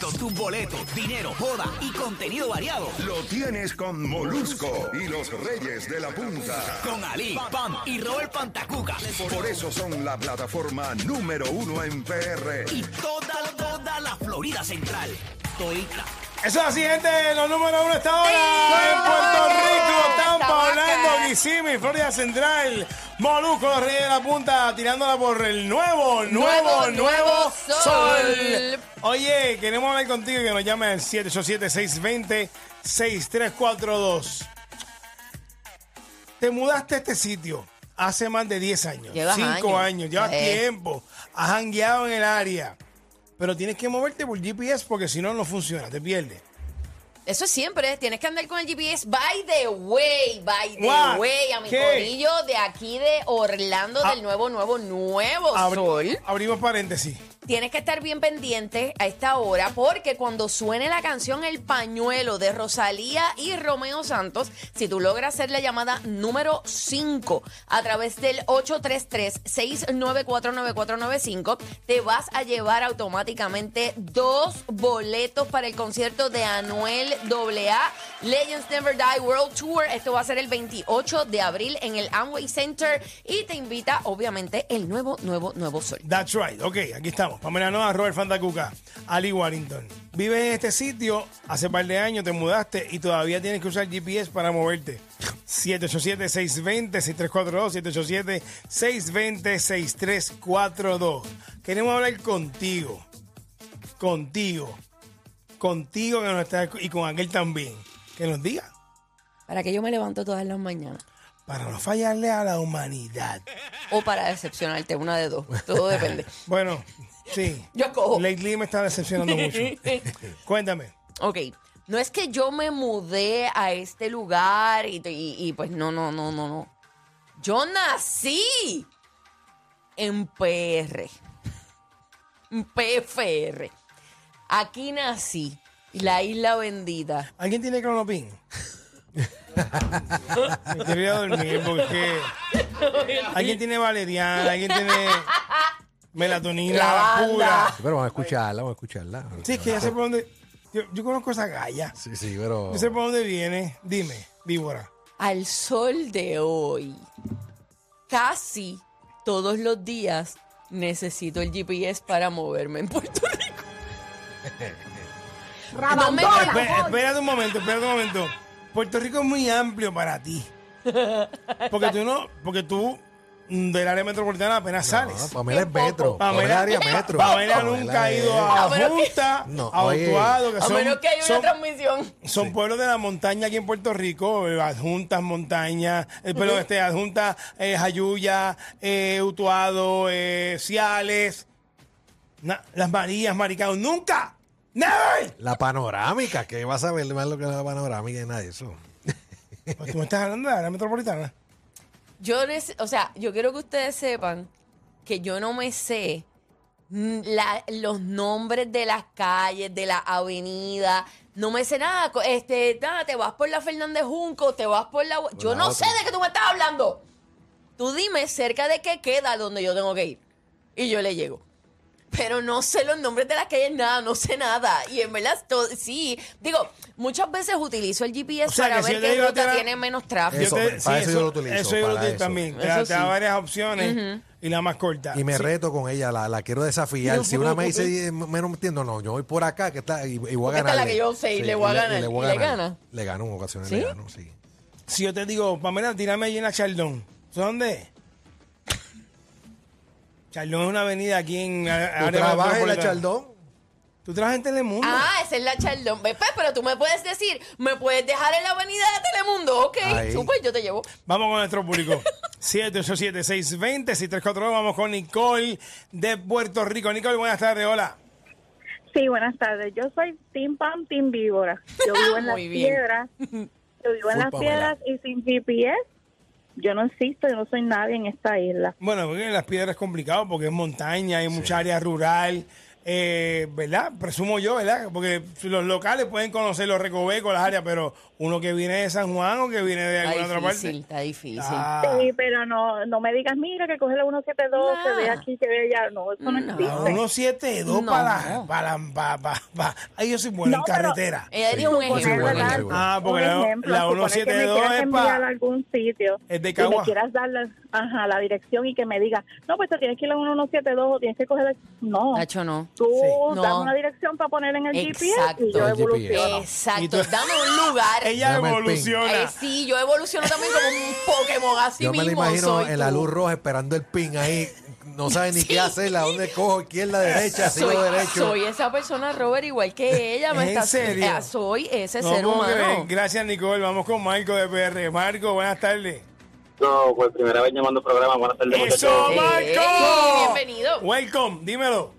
Con tus boletos, dinero, boda y contenido variado. Lo tienes con Molusco y los Reyes de la Punta. Con Ali, Pam y Robert Pantacuca. Por eso son la plataforma número uno en PR. Y toda, toda la Florida Central. Todita. Eso es así, gente. Los números uno está ahora Kissimmee, Florida Central. Molusco, los Reyes de la Punta, tirándola por el nuevo, nuevo, Nuevo, sol. sol. Oye, queremos hablar contigo y que nos llame al 787-620-6342. Te mudaste a este sitio hace más de 10 años. Llevas 5 años. años. Llevas Eh. tiempo. Has hangueado en el área. Pero tienes que moverte por GPS porque si no, no funciona. Te pierdes. Eso es siempre, tienes que andar con el GPS. By the way, by the What? way, a mi ¿Qué? corillo de aquí de Orlando, Ah. del nuevo, nuevo, nuevo Abri- sol. Abrimos paréntesis. Tienes que estar bien pendiente a esta hora porque cuando suene la canción El Pañuelo de Rosalía y Romeo Santos, si tú logras hacer la llamada número 5 a través del 833-694-9495, te vas a llevar automáticamente dos boletos para el concierto de Anuel AA Legends Never Die World Tour. Esto va a ser el 28 de abril en el Amway Center y te invita obviamente el nuevo, nuevo, nuevo sol. That's right. Ok, aquí estamos. Pamela Noa, Robert Fantacuca, Ali Warrington. Vives en este sitio, hace par de años te mudaste y todavía tienes que usar GPS para moverte. 787-620-6342, 787-620-6342. Queremos hablar contigo. Contigo. Contigo que nos está, y con aquel también. Que nos diga. Para que yo me levanto todas las mañanas. Para no fallarle a la humanidad. O para decepcionarte, una de dos. Todo depende. Bueno, sí. Yo cojo. Lately me está decepcionando mucho. Cuéntame. ok. No es que yo me mudé a este lugar y, y- y, pues no, no, no, no, no. Yo nací en PR. En PFR. Aquí nací. La isla bendita. ¿Alguien tiene clonopin? Me quiero ir a dormir porque alguien tiene valeriana, alguien tiene melatonina Lavanda. pura. Pero vamos a escucharla, vamos a escucharla. Sí, es que ya sé por dónde. Yo, yo conozco esa galla. Sí, sí, pero. Yo sé por dónde viene. Dime, víbora. Al sol de hoy, casi todos los días necesito el GPS para moverme en Puerto Rico. No me- Espé- espérate un momento, espérate un momento. Puerto Rico es muy amplio para ti. Porque tú no, porque tú del área metropolitana apenas No, sales. Pamela es metro. Pamela- área metro. Pamela nunca ha ido a A que- Junta, No, a. Utuado, que A son, menos que haya una son- transmisión. son pueblos de la montaña aquí en Puerto Rico, eh, adjuntas, montañas, eh, perdón, este, adjuntas, eh, Jayuya, eh, Utuado, eh, Ciales, na- las Marías, Maricao, nunca, never. La panorámica, que vas a ver más lo que es la panorámica y nada de eso. Pues tú me estás hablando de la área metropolitana. Yo, o sea, yo quiero que ustedes sepan que yo no me sé mm, la- los nombres de las calles, de la avenida. No me sé nada. Este, nada, te vas por la Fernández Junco, te vas por la. Yo la no otra. sé de qué tú me estás hablando. Tú dime cerca de qué queda donde yo tengo que ir. Y yo le llego. Pero no sé los nombres de las calles, nada, no sé nada. Y en verdad, to- sí. Digo, muchas veces utilizo el GPS O sea, para que si ver te qué ruta tiene menos tráfico. Eso, para eso yo lo utilizo, Eso yo lo utilizo también. Te, da- Eso te da sí. varias opciones y la más corta. Y me Sí. reto con ella, la, la quiero desafiar. Si una me dice, menos entiendo, no, yo voy por acá, que está, y, y voy a Porque esta ganar. es la que yo sé y le voy a ganar. le, voy ¿Y a le ganar. gana? Le gano en ocasiones, ¿Sí? le gano, sí. Si yo te digo, Pamela, tírame allí en la Chaldón. ¿Sabes dónde es? Chaldón es una avenida aquí en la ¿Tú área trabajas en la. Chaldón? ¿Tú trabajas en Telemundo? Ah, esa es la Chaldón. Pues, Pero tú me puedes decir, me puedes dejar en la avenida de Telemundo, ok. Ahí. Super, yo te llevo. Vamos con nuestro público. 787-620-6342. Vamos con Nicole de Puerto Rico. Nicole, buenas tardes. Hola. Sí, buenas tardes. Yo soy Team Pam, Team Víbora. Yo vivo en las bien. piedras. Yo vivo en las piedras y sin GPS yo no existo, yo no soy nadie en esta isla. Bueno, porque en las piedras es complicado porque es montaña, hay mucha área rural. Eh, ¿verdad? Presumo yo, ¿verdad? Porque los locales pueden conocer los recovecos, las áreas, pero uno que viene de San Juan o que viene de Está alguna otra difícil, parte. está difícil. Ah, Sí, pero no, no me digas, mira, que coge la 172, que ve aquí, que ve allá. No, eso no, No. existe. a 172 No. para, para, para, para, para- Ahí yo soy bueno No, en carretera. Ella dio un ejemplo. Ah, porque Un la, ejemplo, la supone que me 172 es para... algún sitio Es de y Cagua. me quieras dar la, ajá, la dirección y que me diga, no, pues te tienes que ir a un 172 o tienes que coger... el-". No, Nacho, no. Tú dame una dirección para poner en el Exacto. GPS y yo evoluciono. Exacto. Dame un lugar. Ella Dame el pin. evoluciona. Eh, sí, yo evoluciono también como un Pokémon así Yo me mismo. la imagino soy en la tú. luz roja esperando el pin ahí. No sabe ni qué hacer, a dónde cojo, izquierda, derecha, sigo Soy, derecho. soy esa persona, Robert, igual que ella. Me ¿En está, serio? eh, soy ese No ser puedo creer. humano. Gracias, Nicole. Vamos con Marco de PR. Marco, buenas tardes. No, por primera vez llamando al programa. Buenas tardes, ¡Eso, muchachos. Marco! Bienvenido. Welcome, dímelo.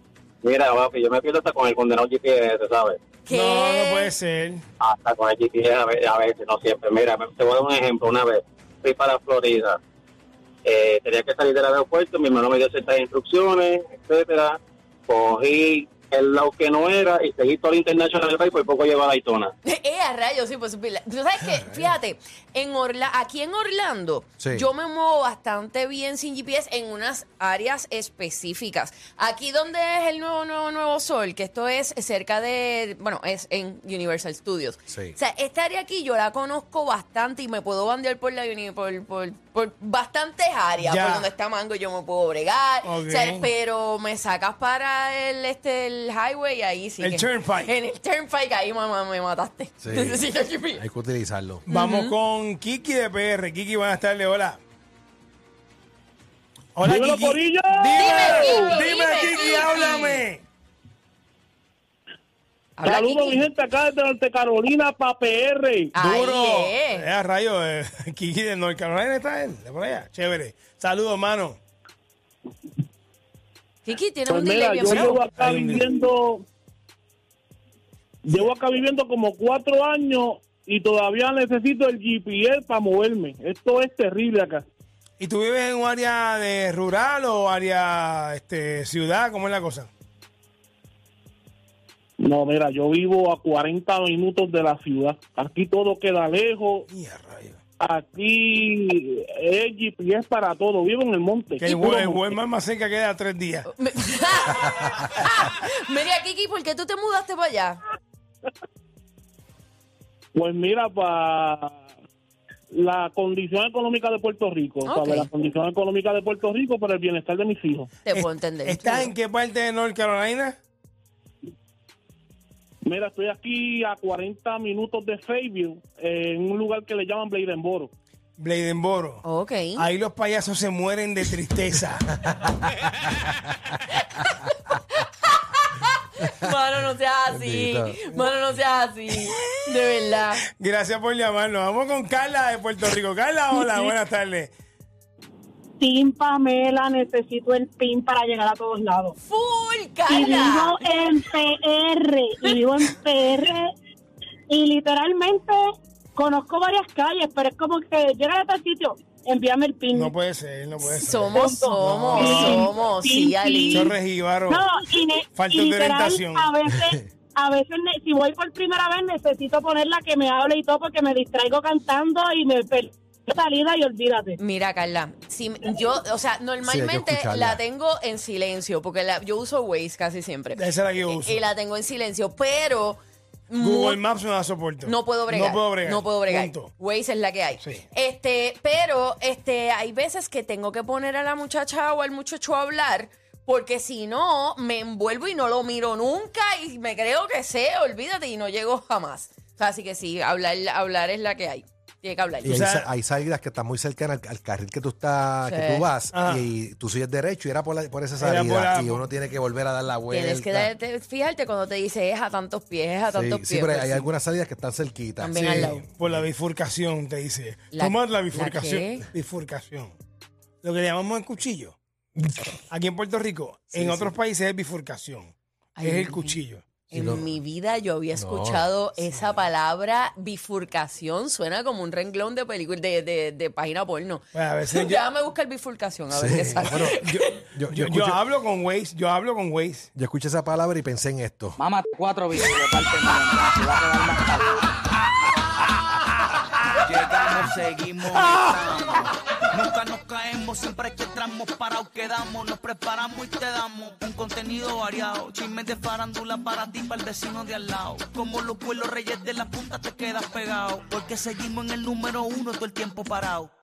Mira, papi, yo me pierdo hasta con el condenado GPS, ¿sabes? ¿Qué? No, no puede ser. Hasta con el GPS a ve- a veces, no siempre. Mira, te voy a dar un ejemplo. Una vez fui para Florida. Eh, tenía que salir del aeropuerto, mi hermano me dio ciertas instrucciones, etcétera. Cogí el lado que no era y seguí todo el International Drive y por poco lleva a Daytona. Eh, a rayos, sí, pues. Tú sabes que, fíjate, en Orla aquí en Orlando, Sí. yo me muevo bastante bien sin GPS en unas áreas específicas. Aquí donde es el nuevo, nuevo, nuevo sol, que esto es cerca de, bueno, es en Universal Studios. Sí. O sea, esta área aquí yo la conozco bastante y me puedo bandear por la por, por, por bastantes áreas, Ya. por donde está Mango yo me puedo bregar. Ok. O sea, pero me sacas para el este el highway ahí sí. El que- turnpike. En el turnpike ahí mamá me mataste. Sí. Necesito GPS. Hay que utilizarlo. Vamos con Kiki de PR. Kiki, buenas tardes. Hola. Hola, Dímelo, Kiki. Corillo. Dime, Kiki, dime, dime, Kiki, Kiki. háblame. Habla, Saludos, Kiki. mi gente, acá desde Norte Carolina para PR. Ahí Duro. es. Eh, a rayo, eh, Kiki de North Carolina está él, de por allá. Chévere. Saludos, hermano. Kiki tiene Pues un delay mira, bien yo llevo acá viviendo. Llevo acá viviendo como cuatro años y todavía necesito el GPS para moverme. Esto es terrible acá. ¿Y tú vives en un área de rural o área este, ciudad? ¿Cómo es la cosa? No, mira, yo vivo a 40 minutos de la ciudad. Aquí todo queda lejos. Y a rayo. Aquí es GPS para todo. Vivo en el monte. Que el, hue- el más cerca queda tres días. Mira, Kiki, ¿por qué tú te mudaste para allá? Pues mira, para la condición económica de Puerto Rico, para la condición económica de Puerto Rico, para el bienestar de mis hijos. Te puedo entender. ¿Estás en qué parte de North Carolina? Mira, estoy aquí a 40 minutos de Fayetteville, eh, en un lugar que le llaman Bladenboro. Bladenboro. Ok. Ahí los payasos se mueren de tristeza. Mano, no seas así. Mano, no seas así. De verdad. Gracias por llamarnos. Vamos con Carla de Puerto Rico. Carla, hola, buenas tardes. Team Pamela, necesito el PIN para llegar a todos lados. Full, Y Carla. vivo en PR, y vivo en PR, y literalmente conozco varias calles, pero es como que llega a tal sitio, envíame el PIN. No puede ser, no puede ser. Somos, somos, No. somos. Sí, Sí, Ali. No, y, ne- Falta y de literal, orientación. a veces, a veces si voy por primera vez necesito ponerla que me hable y todo porque me distraigo cantando y me salida y olvídate. Mira, Carla, si yo, o sea, normalmente la tengo en silencio, porque la- yo uso Waze casi siempre. Esa es la que yo uso. Y, la tengo en silencio, pero Google Maps no la soporto. no puedo bregar. No puedo bregar. No puedo bregar. Punto. Waze es la que hay. Sí. Este, pero este, hay veces que tengo que poner a la muchacha o al muchacho a hablar. Porque si no, me envuelvo y no lo miro nunca y me creo que sé, olvídate, y no llego jamás. O sea, así que sí, hablar, hablar es la que hay. Tiene que hablar. Y hay, sa- hay salidas que están muy cercanas al, al carril que tú estás, Sí. que tú vas, Ajá. y tú sigues derecho y era por, la- por esa Era salida por la- y uno tiene que volver a dar la vuelta. Tienes que darte- fijarte cuando te dice es a tantos pies, es a Sí, tantos sí, pies. pero pues hay sí. algunas salidas que están cerquitas. También Sí, al lado. por la bifurcación, te dice. La- Tomar la ¿la bifurcación. qué? Bifurcación. Lo que le llamamos el cuchillo. Aquí en Puerto Rico, en Sí, otros países es bifurcación. Ay, es el cuchillo. En lo- mi vida yo había escuchado esa palabra bifurcación. Suena como un renglón de película, de, de, de página porno. Bueno, a veces yo- ya me busca el bifurcación, a ver qué sale. bueno, Yo, yo, yo yo escuché, hablo con Waze, yo hablo con Waze. yo escuché esa palabra y pensé en esto. Mamá, cuatro bichos de parte. Llegamos, seguimos, caemos, siempre que entramos parados quedamos, nos preparamos y te damos un contenido variado. Chismes de farándula para ti, para el vecino de al lado. Como los pueblos reyes de la punta te quedas pegado, porque seguimos en el número uno todo el tiempo parado.